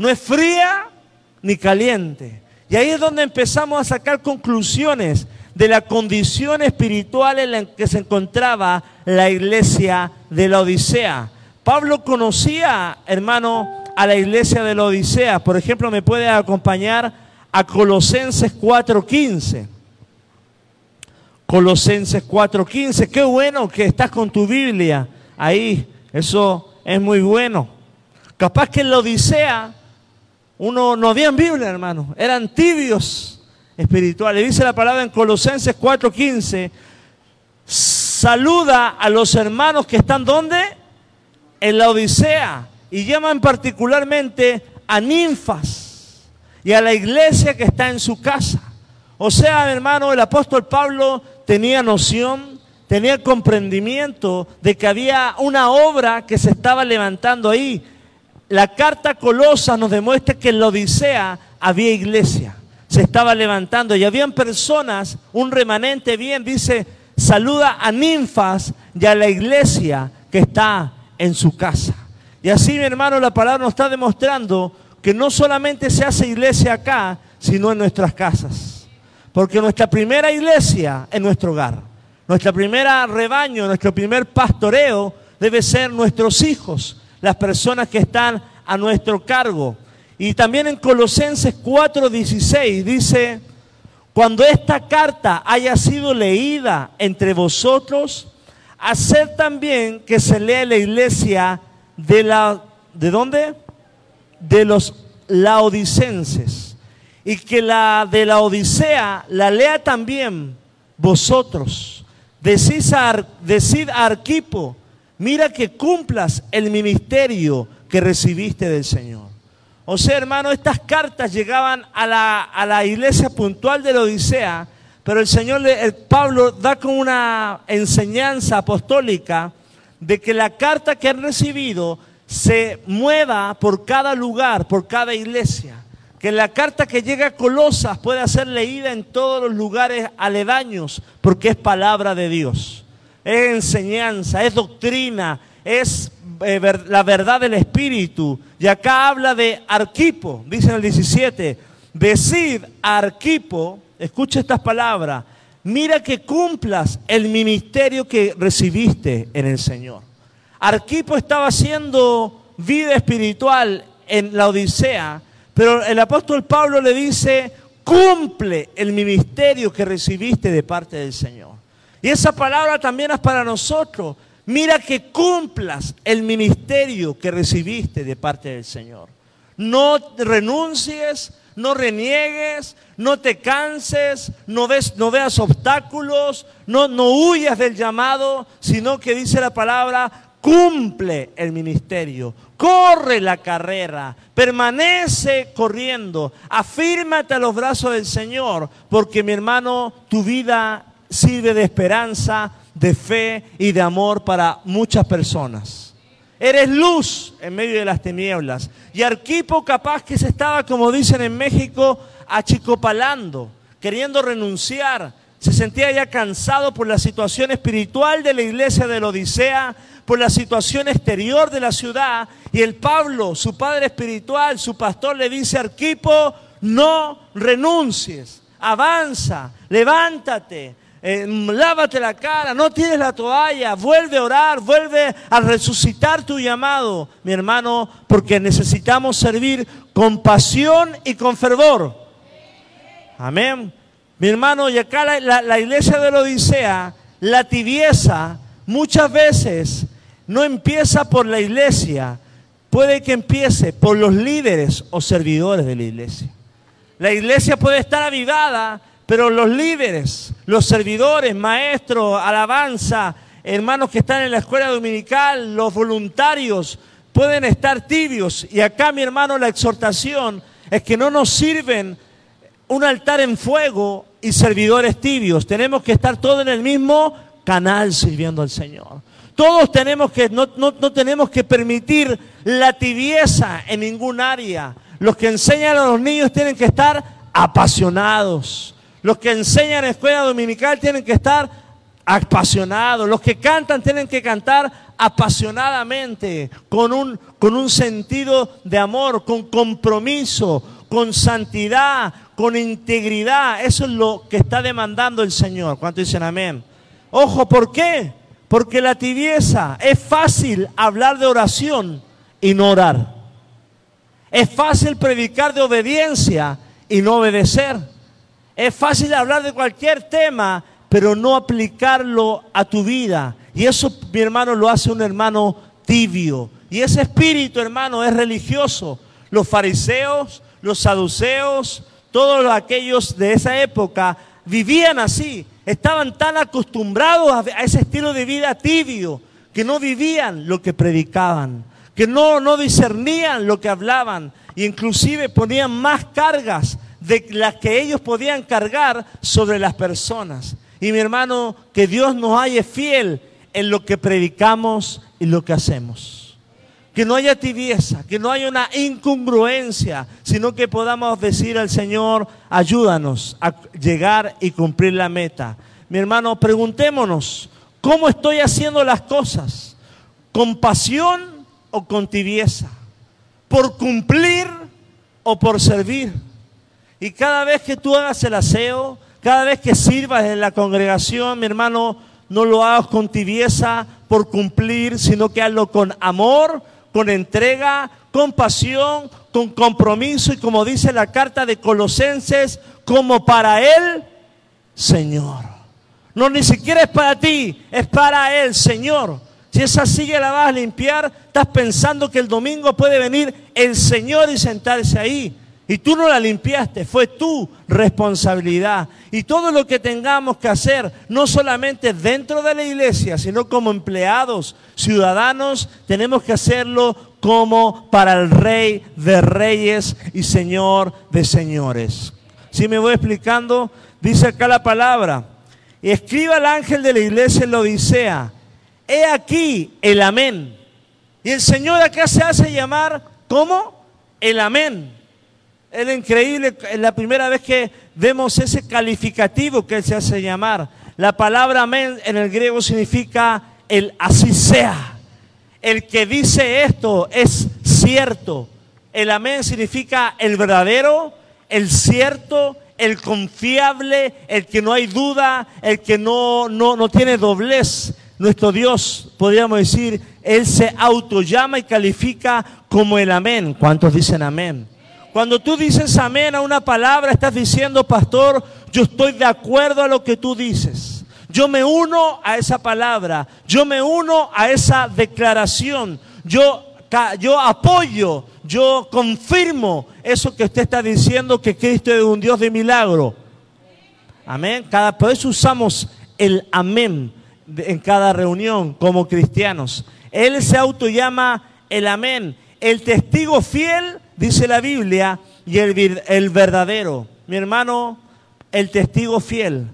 no es fría ni caliente. Y ahí es donde empezamos a sacar conclusiones de la condición espiritual en la que se encontraba la iglesia de la Odisea. Pablo conocía, hermano, a la iglesia de la Odisea. Por ejemplo, me puede acompañar a Colosenses 4:15. Colosenses 4:15. Qué bueno que estás con tu Biblia ahí. Eso es muy bueno. Capaz que en la Odisea uno no había Biblia, hermano. Eran tibios espirituales. Dice la palabra en Colosenses 4:15. Saluda a los hermanos que están donde? En la Odisea. Y llaman particularmente a ninfas y a la iglesia que está en su casa. O sea, hermano, el apóstol Pablo tenía noción, tenía comprendimiento de que había una obra que se estaba levantando ahí. La carta Colosa nos demuestra que en la Odisea había iglesia, se estaba levantando y habían personas, un remanente bien, dice, saluda a ninfas y a la iglesia que está en su casa. Y así, mi hermano, la palabra nos está demostrando que no solamente se hace iglesia acá, sino en nuestras casas. Porque nuestra primera iglesia es nuestro hogar. Nuestra primera rebaño, nuestro primer pastoreo debe ser nuestros hijos, las personas que están a nuestro cargo. Y también en Colosenses 4:16 dice, cuando esta carta haya sido leída entre vosotros, haced también que se lea la iglesia de la ¿de dónde? De los laodicenses. Y que la de la Odisea la lea también vosotros. Decid decid a Arquipo, mira que cumplas el ministerio que recibiste del Señor. O sea, hermano, estas cartas llegaban a la, a la iglesia puntual de la Odisea, pero el Señor, el Pablo da con una enseñanza apostólica de que la carta que han recibido se mueva por cada lugar, por cada iglesia. Que la carta que llega a Colosas pueda ser leída en todos los lugares aledaños, porque es palabra de Dios. Es enseñanza, es doctrina, es eh, la verdad del Espíritu. Y acá habla de Arquipo, dice en el 17, decid Arquipo, escucha estas palabras, mira que cumplas el ministerio que recibiste en el Señor. Arquipo estaba haciendo vida espiritual en la Odisea, pero el apóstol Pablo le dice, cumple el ministerio que recibiste de parte del Señor. Y esa palabra también es para nosotros. Mira que cumplas el ministerio que recibiste de parte del Señor. No renuncies, no reniegues, no te canses, no, veas obstáculos, no, no huyas del llamado, sino que dice la palabra, cumple el ministerio, corre la carrera, permanece corriendo, afírmate a los brazos del Señor, porque mi hermano, tu vida sirve de esperanza, de fe y de amor para muchas personas. Eres luz en medio de las tinieblas. Y Arquipo capaz que se estaba, como dicen en México, achicopalando, queriendo renunciar. Se sentía ya cansado por la situación espiritual de la iglesia de la Odisea, por la situación exterior de la ciudad. Y el Pablo, su padre espiritual, su pastor, le dice Arquipo, no renuncies, avanza, levántate, eh, lávate la cara, no tienes la toalla, vuelve a orar, vuelve a resucitar tu llamado, mi hermano, porque necesitamos servir con pasión y con fervor. Amén. Mi hermano, y acá la, la iglesia de la Odisea, la tibieza muchas veces no empieza por la iglesia, puede que empiece por los líderes o servidores de la iglesia. La iglesia puede estar avivada, pero los líderes, los servidores, maestros, alabanza, hermanos que están en la escuela dominical, los voluntarios, pueden estar tibios. Y acá, mi hermano, la exhortación es que no nos sirven un altar en fuego y servidores tibios. Tenemos que estar todos en el mismo canal sirviendo al Señor. Todos tenemos que, no, no, no tenemos que permitir la tibieza en ningún área. Los que enseñan a los niños tienen que estar apasionados. Los que enseñan en escuela dominical tienen que estar apasionados. Los que cantan tienen que cantar apasionadamente, con un, con un sentido de amor, con compromiso, con santidad, con integridad. Eso es lo que está demandando el Señor. ¿Cuánto dicen amén? Ojo, ¿por qué? Porque la tibieza es fácil hablar de oración y no orar. Es fácil predicar de obediencia y no obedecer. Es fácil hablar de cualquier tema, pero no aplicarlo a tu vida. Y eso, mi hermano, lo hace un hermano tibio. Y ese espíritu, hermano, es religioso. Los fariseos, los saduceos, todos aquellos de esa época vivían así. Estaban tan acostumbrados a ese estilo de vida tibio que no vivían lo que predicaban, que no, no discernían lo que hablaban e inclusive ponían más cargas de las que ellos podían cargar sobre las personas. Y mi hermano, que Dios nos haya fiel en lo que predicamos y lo que hacemos. Que no haya tibieza, que no haya una incongruencia, sino que podamos decir al Señor, ayúdanos a llegar y cumplir la meta. Mi hermano, preguntémonos, ¿cómo estoy haciendo las cosas? ¿Con pasión o con tibieza? ¿Por cumplir o por servir? Y cada vez que tú hagas el aseo, cada vez que sirvas en la congregación, mi hermano, no lo hagas con tibieza por cumplir, sino que hazlo con amor, con entrega, con pasión, con compromiso y como dice la carta de Colosenses, como para Él, Señor. No, ni siquiera es para ti, es para Él, Señor. Si esa silla la vas a limpiar, estás pensando que el domingo puede venir el Señor y sentarse ahí. Y tú no la limpiaste, fue tu responsabilidad. Y todo lo que tengamos que hacer, no solamente dentro de la iglesia, sino como empleados, ciudadanos, tenemos que hacerlo como para el Rey de Reyes y Señor de Señores. Si me voy explicando, dice acá la palabra. Escriba al ángel de la iglesia en la Odisea. He aquí el amén. Y el Señor acá se hace llamar, ¿cómo? El amén. Es increíble, la primera vez que vemos ese calificativo que él se hace llamar. La palabra amén en el griego significa el así sea. El que dice esto es cierto. El amén significa el verdadero, el cierto, el confiable, el que no hay duda, el que no, no, no tiene doblez. Nuestro Dios, podríamos decir, Él se autollama y califica como el amén. ¿Cuántos dicen amén? Cuando tú dices amén a una palabra, estás diciendo, pastor, yo estoy de acuerdo a lo que tú dices. Yo me uno a esa palabra, yo me uno a esa declaración, yo, yo apoyo, yo confirmo eso que usted está diciendo, que Cristo es un Dios de milagro. Amén. Cada, por eso usamos el amén en cada reunión como cristianos. Él se auto llama el amén. El testigo fiel dice la Biblia, y el, el verdadero. Mi hermano, el testigo fiel.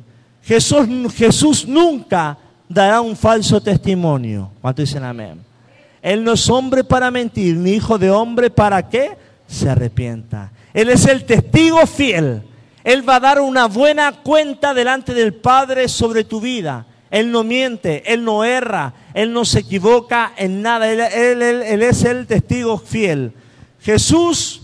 Jesús, Jesús nunca dará un falso testimonio. ¿Cuánto dicen amén? Él no es hombre para mentir, ni hijo de hombre para que se arrepienta. Él es el testigo fiel. Él va a dar una buena cuenta delante del Padre sobre tu vida. Él no miente, Él no erra, Él no se equivoca en nada. Él, él es el testigo fiel. Jesús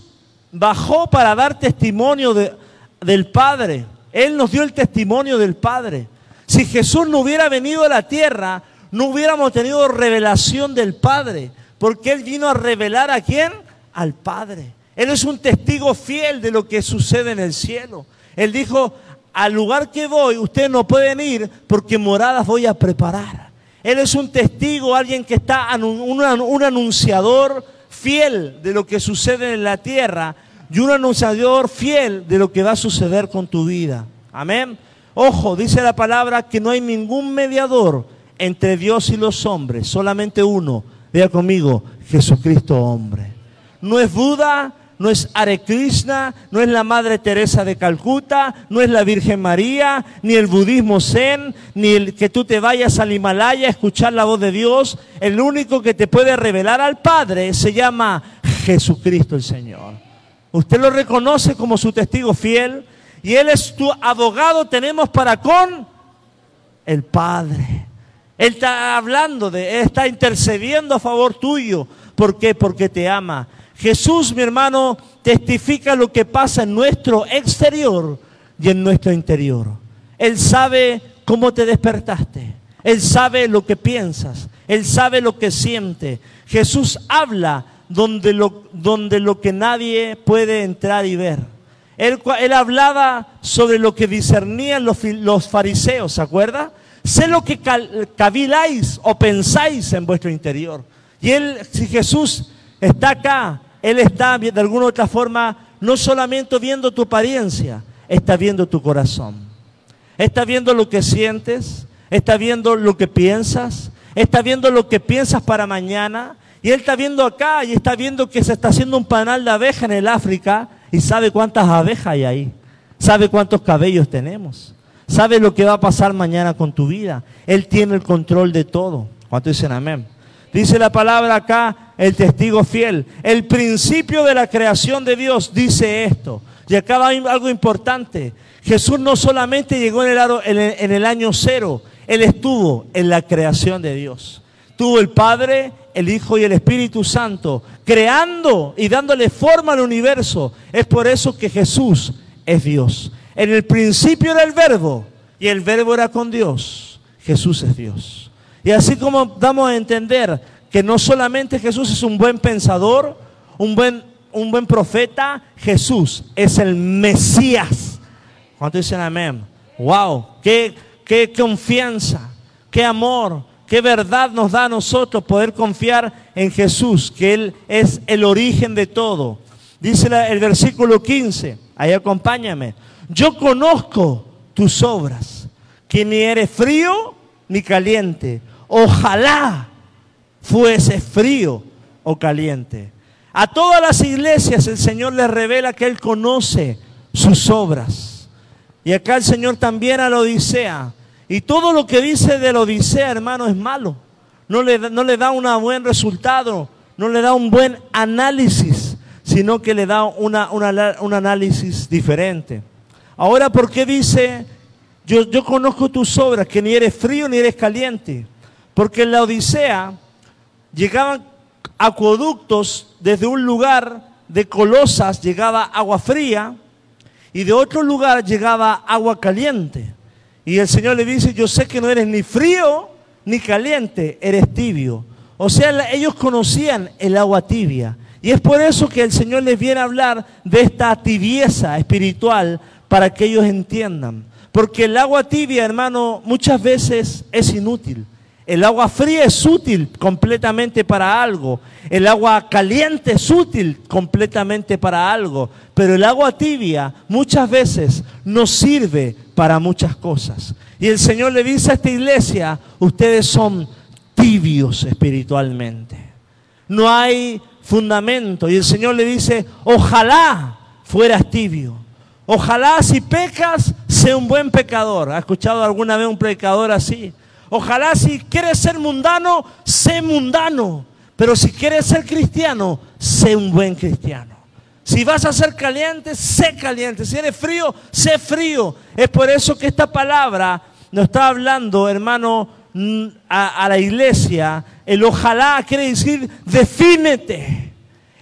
bajó para dar testimonio del Padre. Él nos dio el testimonio del Padre. Si Jesús no hubiera venido a la tierra, no hubiéramos tenido revelación del Padre. Porque Él vino a revelar a quién? Al Padre. Él es un testigo fiel de lo que sucede en el cielo. Él dijo, al lugar que voy, ustedes no pueden ir porque moradas voy a preparar. Él es un testigo, alguien que está, un anunciador fiel de lo que sucede en la tierra y un anunciador fiel de lo que va a suceder con tu vida. Amén. Ojo, dice la palabra que no hay ningún mediador entre Dios y los hombres, solamente uno. Vea conmigo, Jesucristo hombre. No es Buda, no es Hare Krishna, no es la Madre Teresa de Calcuta, no es la Virgen María, ni el budismo zen, ni el que tú te vayas al Himalaya a escuchar la voz de Dios. El único que te puede revelar al Padre se llama Jesucristo el Señor. Usted lo reconoce como su testigo fiel y Él es tu abogado, tenemos para con el Padre. Él está hablando de, está intercediendo a favor tuyo. ¿Por qué? Porque te ama. Jesús, mi hermano, testifica lo que pasa en nuestro exterior y en nuestro interior. Él sabe cómo te despertaste. Él sabe lo que piensas. Él sabe lo que siente. Jesús habla donde lo, donde lo que nadie puede entrar y ver. Él, hablaba sobre lo que discernían los, los fariseos, ¿se acuerda? Sé lo que caviláis o pensáis en vuestro interior. Y él, si Jesús está acá, él está de alguna u otra forma no solamente viendo tu apariencia, está viendo tu corazón. Está viendo lo que sientes, está viendo lo que piensas, está viendo lo que piensas para mañana. Y él está viendo acá y está viendo que se está haciendo un panal de abeja en el África y sabe cuántas abejas hay ahí. Sabe cuántos cabellos tenemos. Sabe lo que va a pasar mañana con tu vida. Él tiene el control de todo. ¿Cuántos dicen amén? Dice la palabra acá, el testigo fiel. El principio de la creación de Dios dice esto. Y acá va algo importante. Jesús no solamente llegó en el, en el año cero, Él estuvo en la creación de Dios. Tuvo el Padre, el Hijo y el Espíritu Santo, creando y dándole forma al universo. Es por eso que Jesús es Dios. En el principio era el verbo y el verbo era con Dios. Jesús es Dios. Y así como damos a entender que no solamente Jesús es un buen pensador, un buen, un buen profeta, Jesús es el Mesías. ¿Cuánto dicen amén? ¡Wow! ¡Qué, qué confianza! ¡Qué amor! qué verdad nos da a nosotros poder confiar en Jesús, que Él es el origen de todo. Dice el versículo 15, ahí acompáñame. Yo conozco tus obras, que ni eres frío ni caliente. Ojalá fuese frío o caliente. A todas las iglesias el Señor les revela que Él conoce sus obras. Y acá el Señor también a la Odisea y todo lo que dice de la Odisea, hermano, es malo. No le, da un buen resultado, no le da un buen análisis, sino que le da un análisis diferente. Ahora, ¿por qué dice, yo, yo conozco tus obras, que ni eres frío ni eres caliente? Porque en la Odisea llegaban acueductos desde un lugar de Colosas, llegaba agua fría, y de otro lugar llegaba agua caliente. Y el Señor le dice, yo sé que no eres ni frío ni caliente, eres tibio. O sea, ellos conocían el agua tibia. Y es por eso que el Señor les viene a hablar de esta tibieza espiritual para que ellos entiendan. Porque el agua tibia, hermano, muchas veces es inútil. El agua fría es útil completamente para algo. El agua caliente es útil completamente para algo. Pero el agua tibia muchas veces no sirve para muchas cosas. Y el Señor le dice a esta iglesia, ustedes son tibios espiritualmente. No hay fundamento. Y el Señor le dice, ojalá fueras tibio. Ojalá si pecas, sea un buen pecador. ¿Ha escuchado alguna vez un predicador así? Ojalá si quieres ser mundano, sé mundano. Pero si quieres ser cristiano, sé un buen cristiano. Si vas a ser caliente, sé caliente. Si eres frío, sé frío. Es por eso que esta palabra nos está hablando, hermano, a, la iglesia. El ojalá quiere decir defínete.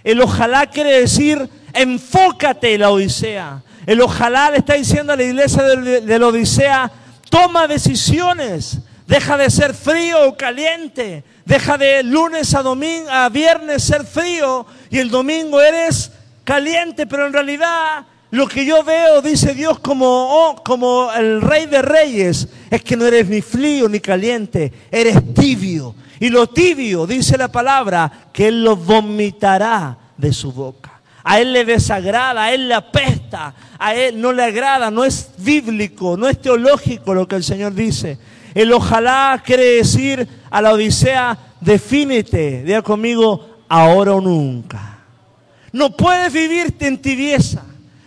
El ojalá quiere decir enfócate en la Odisea. El ojalá le está diciendo a la iglesia de la Odisea, toma decisiones. Deja de ser frío o caliente. Deja de lunes a domingo, a viernes ser frío y el domingo eres caliente, pero en realidad lo que yo veo, dice Dios, como, oh, como el rey de reyes, es que no eres ni frío ni caliente, eres tibio. Y lo tibio, dice la palabra, que Él lo vomitará de su boca. A Él le desagrada, a Él le apesta, a Él no le agrada, no es bíblico, no es teológico lo que el Señor dice. El ojalá quiere decir a la Odisea, defínete, diga conmigo, ahora o nunca. No puedes vivir en tibieza,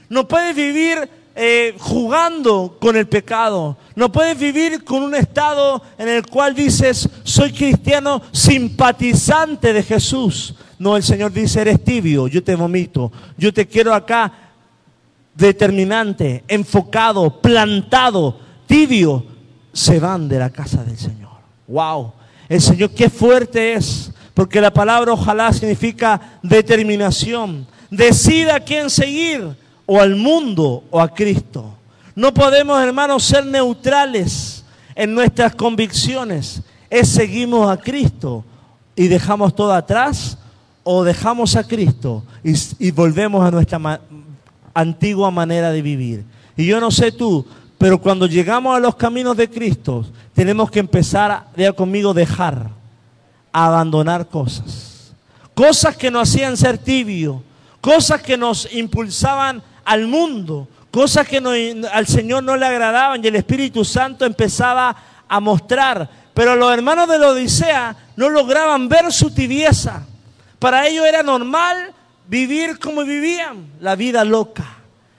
no puedes vivir eh, jugando con el pecado, no puedes vivir con un estado en el cual dices, soy cristiano simpatizante de Jesús. No, el Señor dice, eres tibio, yo te vomito, yo te quiero acá determinante, enfocado, plantado, tibio, se van de la casa del Señor. Wow. El Señor qué fuerte es, porque la palabra ojalá significa determinación. Decida a quién seguir, o al mundo o a Cristo. No podemos, hermanos, ser neutrales en nuestras convicciones. Es seguimos a Cristo y dejamos todo atrás o dejamos a Cristo y, volvemos a nuestra antigua manera de vivir. Y yo no sé tú, pero cuando llegamos a los caminos de Cristo, tenemos que empezar, vea conmigo, dejar, abandonar cosas. Cosas que nos hacían ser tibios, cosas que nos impulsaban al mundo, cosas que al Señor no le agradaban y el Espíritu Santo empezaba a mostrar. Pero los hermanos de la Odisea no lograban ver su tibieza. Para ellos era normal vivir como vivían, la vida loca.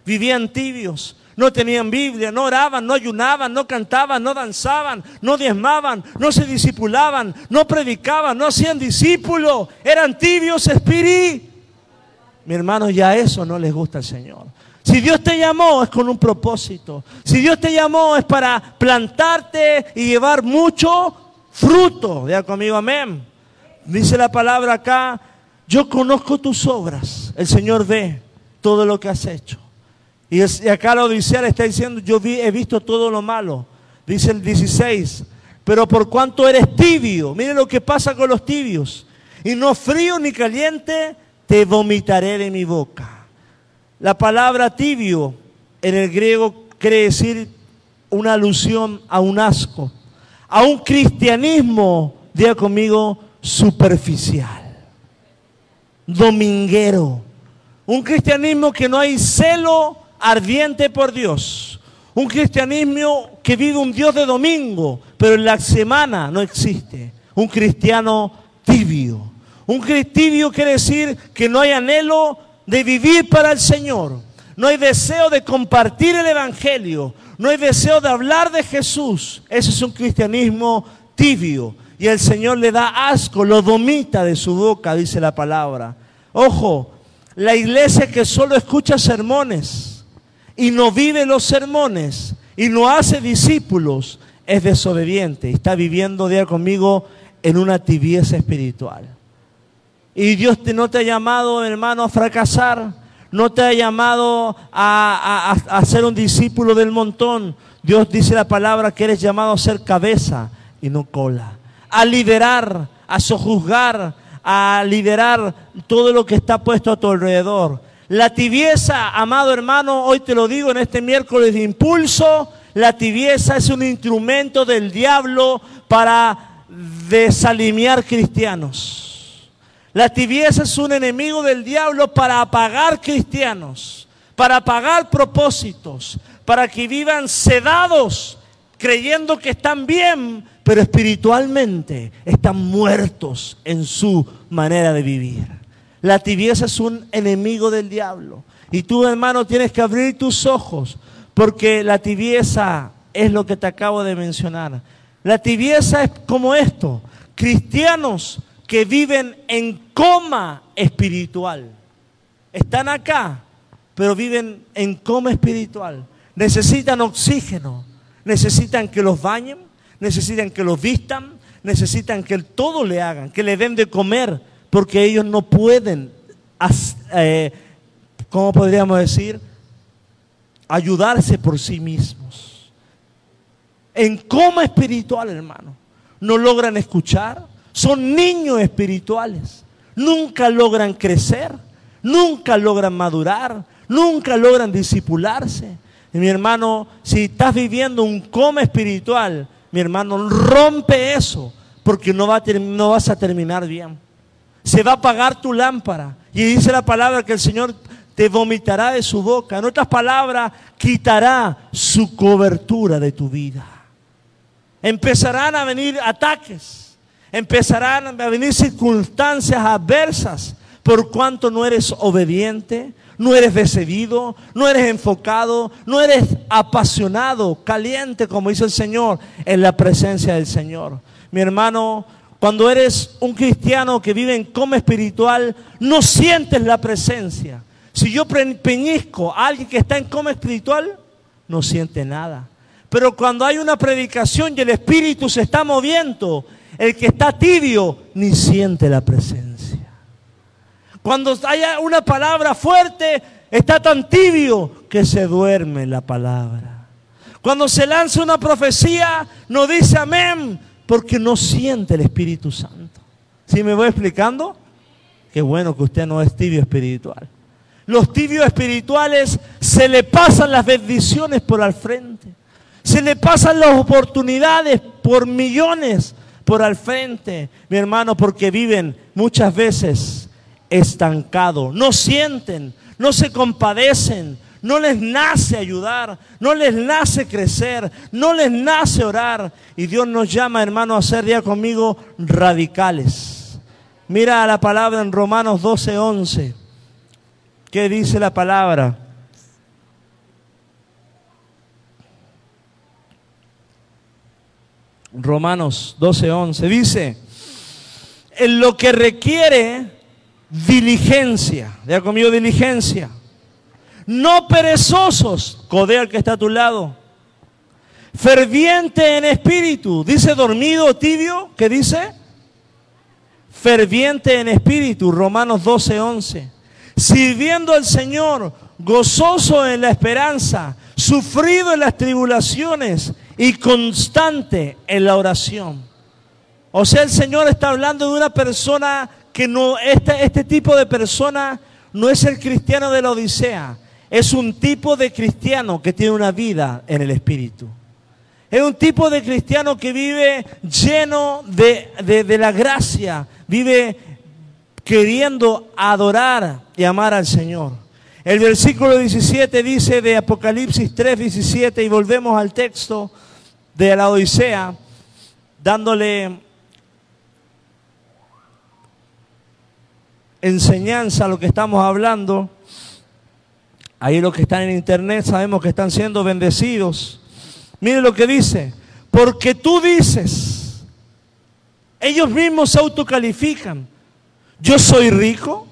Vivían tibios, no tenían Biblia, no oraban, no ayunaban, no cantaban, no danzaban, no diezmaban, no se disipulaban, no predicaban, no hacían discípulos, eran tibios espíritu. Mi hermano, ya eso no les gusta al Señor. Si Dios te llamó es con un propósito. Si Dios te llamó es para plantarte y llevar mucho fruto. Vea conmigo, amén. Dice la palabra acá, yo conozco tus obras. El Señor ve todo lo que has hecho. Y, acá la Odisea le está diciendo, yo he visto todo lo malo. Dice el 16, pero por cuanto eres tibio, mire lo que pasa con los tibios. Y no frío ni caliente, te vomitaré de mi boca. La palabra tibio en el griego quiere decir una alusión a un asco, a un cristianismo, diga conmigo, superficial, dominguero, un cristianismo que no hay celo ardiente por Dios, un cristianismo que vive un Dios de domingo, pero en la semana no existe, un cristiano tibio. Un tibio quiere decir que no hay anhelo de vivir para el Señor. No hay deseo de compartir el Evangelio. No hay deseo de hablar de Jesús. Ese es un cristianismo tibio. Y el Señor le da asco, lo vomita de su boca, dice la palabra. Ojo, la iglesia que solo escucha sermones y no vive los sermones y no hace discípulos es desobediente. Está viviendo día conmigo en una tibieza espiritual. Y Dios te, no te ha llamado, hermano, a fracasar. No te ha llamado a, a, ser un discípulo del montón. Dios dice la palabra que eres llamado a ser cabeza y no cola. A liderar, a sojuzgar, a liderar todo lo que está puesto a tu alrededor. La tibieza, amado hermano, hoy te lo digo en este miércoles de impulso, la tibieza es un instrumento del diablo para desalinear cristianos. La tibieza es un enemigo del diablo para apagar cristianos, para apagar propósitos, para que vivan sedados, creyendo que están bien, pero espiritualmente están muertos en su manera de vivir. La tibieza es un enemigo del diablo. Y tú, hermano, tienes que abrir tus ojos, porque la tibieza es lo que te acabo de mencionar. La tibieza es como esto. Cristianos que viven en coma espiritual. Están acá, pero viven en coma espiritual. Necesitan oxígeno, necesitan que los bañen, necesitan que los vistan, necesitan que todo le hagan, que le den de comer, porque ellos no pueden, eh, ¿cómo podríamos decir? Ayudarse por sí mismos. En coma espiritual, hermano. No logran escuchar, son niños espirituales. Nunca logran crecer, nunca logran madurar, nunca logran disipularse. Y mi hermano, si estás viviendo un coma espiritual, mi hermano, rompe eso, porque no, va no vas a terminar bien. Se va a apagar tu lámpara. Y dice la palabra que el Señor te vomitará de su boca. En otras palabras, quitará su cobertura de tu vida. Empezarán a venir ataques empezarán a venir circunstancias adversas por cuanto no eres obediente, no eres decidido, no eres enfocado, no eres apasionado, caliente, como dice el Señor, en la presencia del Señor. Mi hermano, cuando eres un cristiano que vive en coma espiritual, no sientes la presencia. Si yo peñizco a alguien que está en coma espiritual, no siente nada. Pero cuando hay una predicación y el Espíritu se está moviendo, el que está tibio ni siente la presencia. Cuando haya una palabra fuerte, está tan tibio que se duerme la palabra. Cuando se lanza una profecía, no dice amén, porque no siente el Espíritu Santo. ¿Sí me voy explicando? Qué bueno que usted no es tibio espiritual. Los tibios espirituales se le pasan las bendiciones por al frente. Se le pasan las oportunidades por millones por al frente, mi hermano, porque viven muchas veces estancados. No sienten, no se compadecen, no les nace ayudar, no les nace crecer, no les nace orar. Y Dios nos llama, hermano, a ser día conmigo radicales. Mira la palabra en Romanos 12, 11. ¿Qué dice la palabra? Romanos 12, 11 dice, en lo que requiere diligencia, ya conmigo diligencia, no perezosos, codea al que está a tu lado, ferviente en espíritu, dice dormido, tibio, ¿qué dice? Ferviente en espíritu, Romanos 12, 11, sirviendo al Señor, gozoso en la esperanza, sufrido en las tribulaciones y constante en la oración. O sea, el Señor está hablando de una persona que no, este, este tipo de persona no es el cristiano de la Odisea, es un tipo de cristiano que tiene una vida en el Espíritu. Es un tipo de cristiano que vive lleno de, de la gracia, vive queriendo adorar y amar al Señor. El versículo 17 dice de Apocalipsis 3, 17, y volvemos al texto de la Odisea, dándole enseñanza a lo que estamos hablando. Ahí los que están en internet sabemos que están siendo bendecidos. Mire lo que dice, porque tú dices, ellos mismos se autocalifican, yo soy rico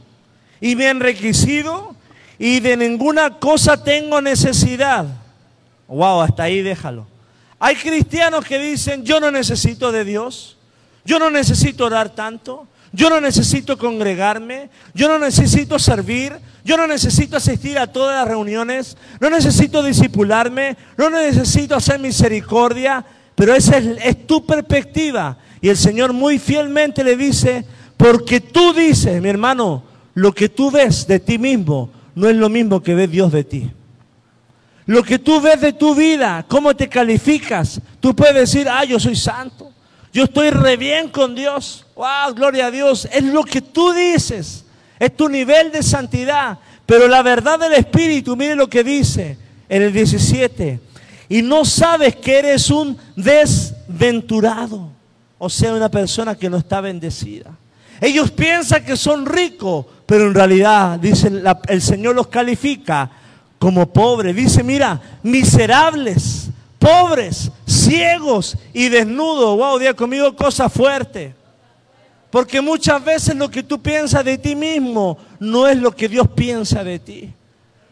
y me he enriquecido y de ninguna cosa tengo necesidad. Wow, hasta ahí déjalo. Hay cristianos que dicen, yo no necesito de Dios, yo no necesito orar tanto, yo no necesito congregarme, yo no necesito servir, yo no necesito asistir a todas las reuniones, no necesito disipularme, no necesito hacer misericordia, pero esa es, tu perspectiva. Y el Señor muy fielmente le dice, porque tú dices, mi hermano, lo que tú ves de ti mismo no es lo mismo que ve Dios de ti. Lo que tú ves de tu vida, cómo te calificas. Tú puedes decir, ah, yo soy santo. Yo estoy re bien con Dios. Wow, gloria a Dios. Es lo que tú dices. Es tu nivel de santidad. Pero la verdad del Espíritu, mire lo que dice en el 17. Y no sabes que eres un desventurado. O sea, una persona que no está bendecida. Ellos piensan que son ricos, pero en realidad, dice el Señor los califica como pobres. Dice, mira, miserables, pobres, ciegos y desnudos. Wow, día conmigo cosa fuerte. Porque muchas veces lo que tú piensas de ti mismo no es lo que Dios piensa de ti.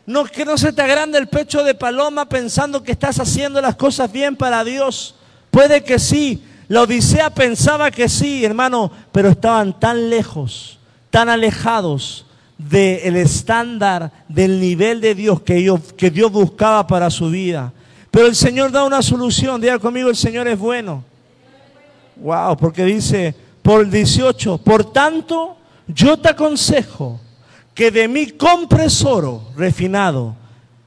No que no se te agrande el pecho de paloma pensando que estás haciendo las cosas bien para Dios. Puede que sí. La Odisea pensaba que sí, hermano, pero estaban tan lejos, tan alejados del estándar, del nivel de Dios que, ellos, que Dios buscaba para su vida. Pero el Señor da una solución. Diga conmigo, el Señor es bueno. Wow, porque dice por el 18, por tanto, yo te aconsejo que de mí compres oro refinado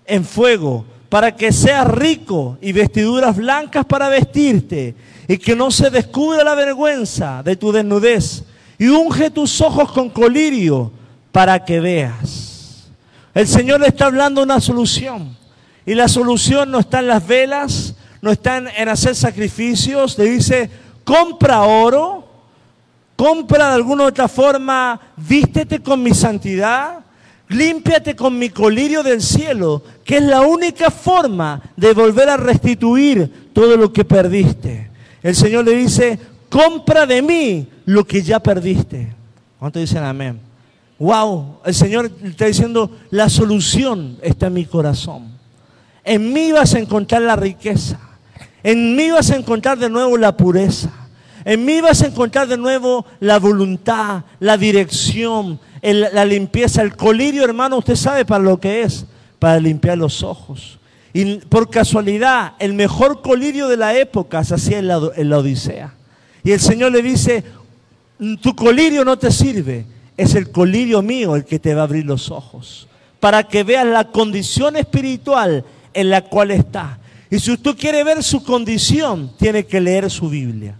en fuego para que seas rico y vestiduras blancas para vestirte y que no se descubra la vergüenza de tu desnudez y unge tus ojos con colirio para que veas. El Señor le está hablando una solución. Y la solución no está en las velas, no está en, hacer sacrificios. Le dice, compra oro, compra de alguna otra forma, vístete con mi santidad, límpiate con mi colirio del cielo, que es la única forma de volver a restituir todo lo que perdiste. El Señor le dice, compra de mí lo que ya perdiste. ¿Cuánto dicen amén? Wow, el Señor está diciendo, la solución está en mi corazón. En mí vas a encontrar la riqueza. En mí vas a encontrar de nuevo la pureza. En mí vas a encontrar de nuevo la voluntad, la dirección, la limpieza. El colirio, hermano, usted sabe para lo que es, para limpiar los ojos. Y por casualidad, el mejor colirio de la época se hacía en la, en la Odisea. Y el Señor le dice, tu colirio no te sirve, es el colirio mío el que te va a abrir los ojos, para que veas la condición espiritual en la cual está. Y si usted quiere ver su condición, tiene que leer su Biblia.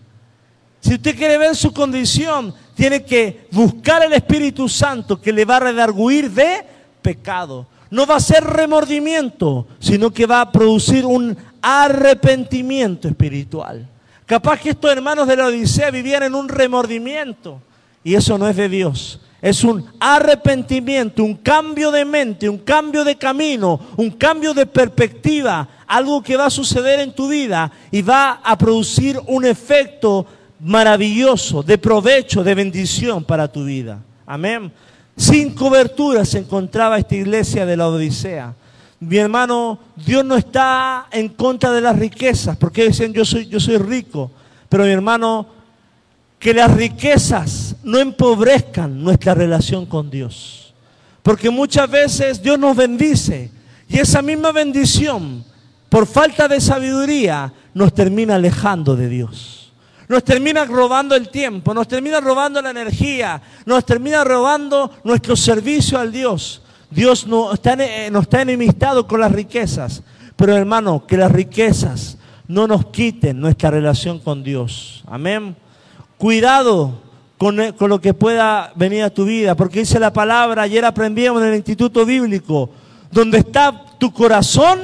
Si usted quiere ver su condición, tiene que buscar el Espíritu Santo que le va a redarguir de pecado. No va a ser remordimiento, sino que va a producir un arrepentimiento espiritual. Capaz que estos hermanos de la Odisea vivían en un remordimiento y eso no es de Dios. Es un arrepentimiento, un cambio de mente, un cambio de camino, un cambio de perspectiva, algo que va a suceder en tu vida y va a producir un efecto maravilloso, de provecho, de bendición para tu vida. Amén. Sin cobertura se encontraba esta iglesia de la Odisea. Mi hermano, Dios no está en contra de las riquezas, porque dicen yo soy, yo soy rico, pero mi hermano, que las riquezas no empobrezcan nuestra relación con Dios. Porque muchas veces Dios nos bendice y esa misma bendición, por falta de sabiduría, nos termina alejando de Dios. Nos termina robando el tiempo, nos termina robando la energía, nos termina robando nuestro servicio al Dios. Dios no está, eh, está enemistado con las riquezas, pero hermano, que las riquezas no nos quiten nuestra relación con Dios. Amén. Cuidado con, eh, con, lo que pueda venir a tu vida, porque dice la palabra, ayer aprendíamos en el Instituto Bíblico, donde está tu corazón,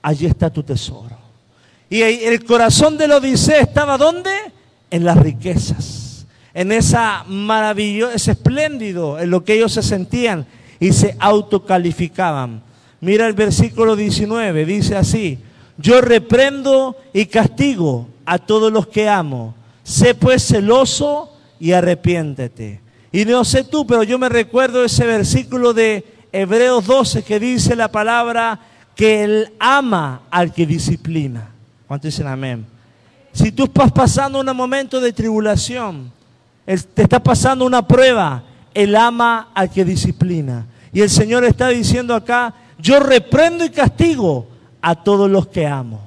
allí está tu tesoro. Y el corazón de la Odisea estaba ¿dónde? En las riquezas, en esa maravillosa, ese espléndido, en lo que ellos se sentían y se autocalificaban. Mira el versículo 19, dice así, yo reprendo y castigo a todos los que amo. Sé pues celoso y arrepiéntete. Y no sé tú, pero yo me recuerdo ese versículo de Hebreos 12 que dice la palabra que él ama al que disciplina. ¿Cuántos dicen amén? Si tú estás pasando un momento de tribulación, te está pasando una prueba, Él ama al que disciplina. Y el Señor está diciendo acá, yo reprendo y castigo a todos los que amo.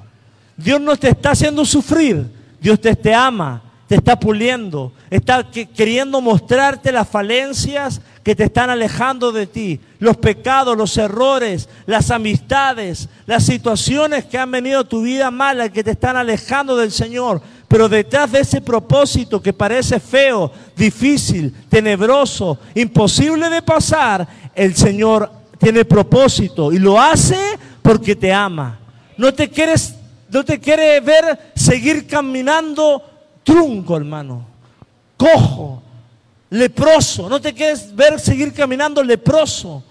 Dios no te está haciendo sufrir, Dios te, te ama, te está puliendo, está queriendo mostrarte las falencias que te están alejando de ti, los pecados, los errores, las amistades, las situaciones que han venido a tu vida mala, que te están alejando del Señor. Pero detrás de ese propósito que parece feo, difícil, tenebroso, imposible de pasar, el Señor tiene propósito y lo hace porque te ama. No te quieres, no te quiere ver seguir caminando trunco, hermano, cojo, leproso. No te quieres ver seguir caminando leproso,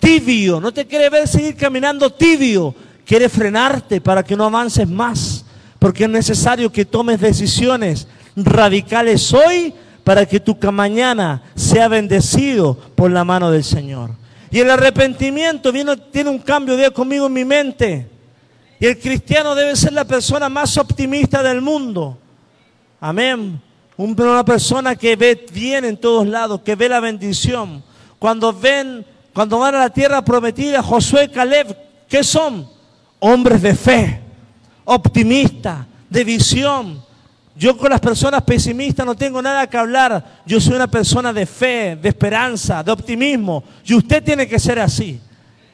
tibio. No te quieres ver seguir caminando tibio. Quiere frenarte para que no avances más. Porque es necesario que tomes decisiones radicales hoy para que tu mañana sea bendecido por la mano del Señor. Y el arrepentimiento viene, tiene un cambio día conmigo en mi mente. Y el cristiano debe ser la persona más optimista del mundo. Amén. Una persona que ve bien en todos lados, que ve la bendición. Cuando ven, cuando van a la tierra prometida, Josué Caleb, ¿qué son? Hombres de fe, optimistas, de visión. Yo con las personas pesimistas no tengo nada que hablar. Yo soy una persona de fe, de esperanza, de optimismo. Y usted tiene que ser así.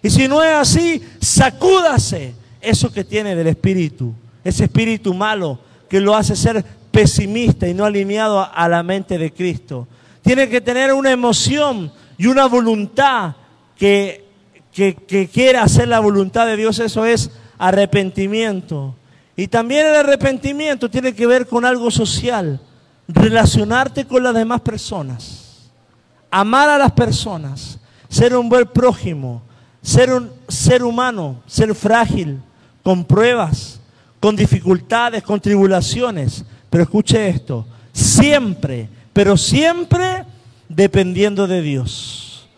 Y si no es así, sacúdase eso que tiene del espíritu, ese espíritu malo que lo hace ser pesimista y no alineado a la mente de Cristo. Tiene que tener una emoción y una voluntad que, que, quiera hacer la voluntad de Dios. Eso es arrepentimiento. Y también el arrepentimiento tiene que ver con algo social. Relacionarte con las demás personas. Amar a las personas. Ser un buen prójimo. Ser un ser humano. Ser frágil. Con pruebas. Con dificultades. Con tribulaciones pero escuche esto, siempre, pero siempre dependiendo de Dios.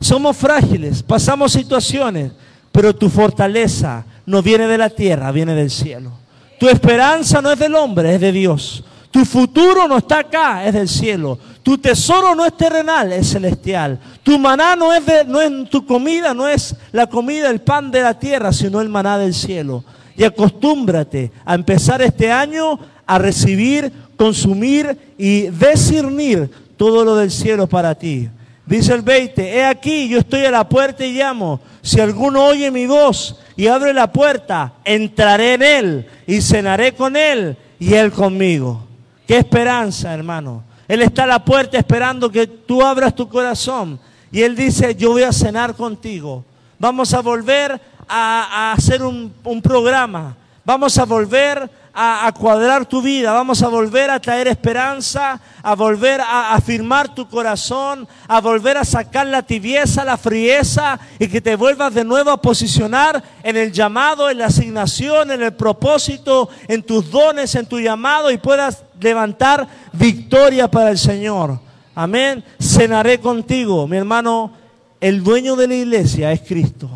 Somos frágiles, pasamos situaciones, pero tu fortaleza no viene de la tierra, viene del cielo. Tu esperanza no es del hombre, es de Dios. Tu futuro no está acá, es del cielo. Tu tesoro no es terrenal, es celestial. Tu maná no es, de, no es tu comida, no es la comida, el pan de la tierra, sino el maná del cielo. Y acostúmbrate a empezar este año a recibir, consumir y discernir todo lo del cielo para ti. Dice el 20, he aquí, yo estoy a la puerta y llamo. Si alguno oye mi voz y abre la puerta, entraré en él y cenaré con él y él conmigo. Qué esperanza, hermano. Él está a la puerta esperando que tú abras tu corazón. Y él dice, yo voy a cenar contigo. Vamos a volver a, hacer un, programa. Vamos a volver a, cuadrar tu vida, vamos a volver a traer esperanza, a volver a afirmar tu corazón, a volver a sacar la tibieza, la frieza y que te vuelvas de nuevo a posicionar en el llamado, en la asignación, en el propósito, en tus dones, en tu llamado y puedas levantar victoria para el Señor. Amén. Cenaré contigo, mi hermano. El dueño de la iglesia es Cristo.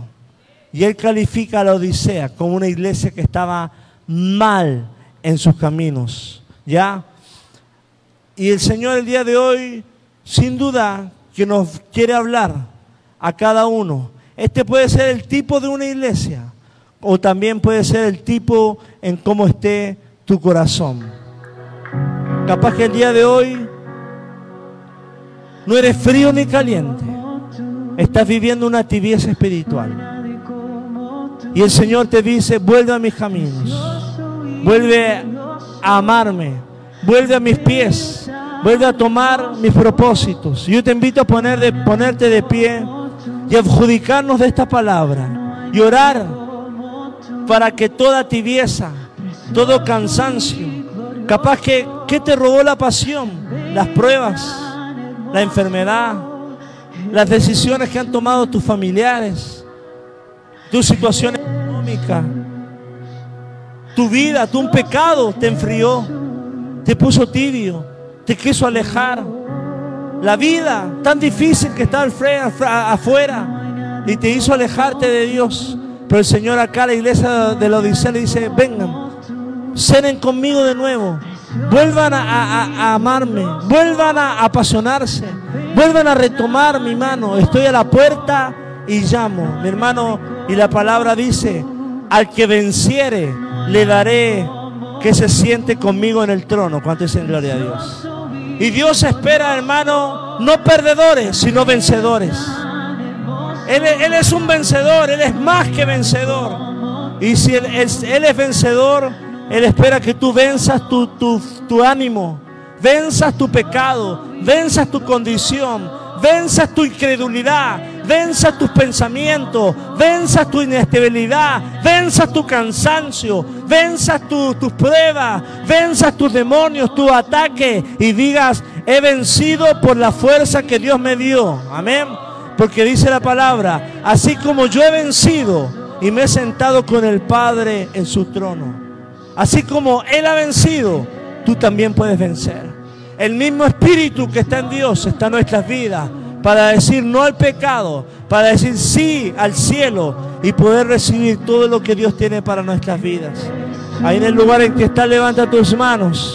Y él califica a la Odisea como una iglesia que estaba mal en sus caminos. ¿Ya? Y el Señor el día de hoy, sin duda, que nos quiere hablar a cada uno. Este puede ser el tipo de una iglesia o también puede ser el tipo en cómo esté tu corazón. Capaz que el día de hoy no eres frío ni caliente. Estás viviendo una tibieza espiritual. Y el Señor te dice, vuelve a mis caminos. Vuelve a amarme. Vuelve a mis pies. Vuelve a tomar mis propósitos. Yo te invito a poner ponerte de pie y adjudicarnos de esta palabra. Y orar para que toda tibieza, todo cansancio, capaz que, ¿qué te robó la pasión? Las pruebas, la enfermedad, las decisiones que han tomado tus familiares, tu situación económica tu vida, tu un pecado te enfrió, te puso tibio, te quiso alejar. La vida tan difícil que está afuera y te hizo alejarte de Dios. Pero el Señor acá, la iglesia de la Odisea, le dice, vengan, cenen conmigo de nuevo. Vuelvan a, amarme, vuelvan a apasionarse, vuelvan a retomar mi mano. Estoy a la puerta y llamo, mi hermano. Y la palabra dice, al que venciere, le daré que se siente conmigo en el trono. ¿Cuánto en gloria a Dios? Y Dios espera, hermano, no perdedores, sino vencedores. Él, es un vencedor, Él es más que vencedor. Y si Él, es, vencedor, Él espera que tú venzas tu, tu, tu ánimo, venzas tu pecado, venzas tu condición, venzas tu incredulidad, venzas tus pensamientos, venzas tu inestabilidad, venzas tu cansancio, venzas tus pruebas, venzas tus demonios, tu ataque y digas, he vencido por la fuerza que Dios me dio. Amén. Porque dice la palabra, así como yo he vencido y me he sentado con el Padre en su trono, así como Él ha vencido, tú también puedes vencer. El mismo espíritu que está en Dios está en nuestras vidas para decir no al pecado, para decir sí al cielo y poder recibir todo lo que Dios tiene para nuestras vidas. Ahí en el lugar en que está, levanta tus manos.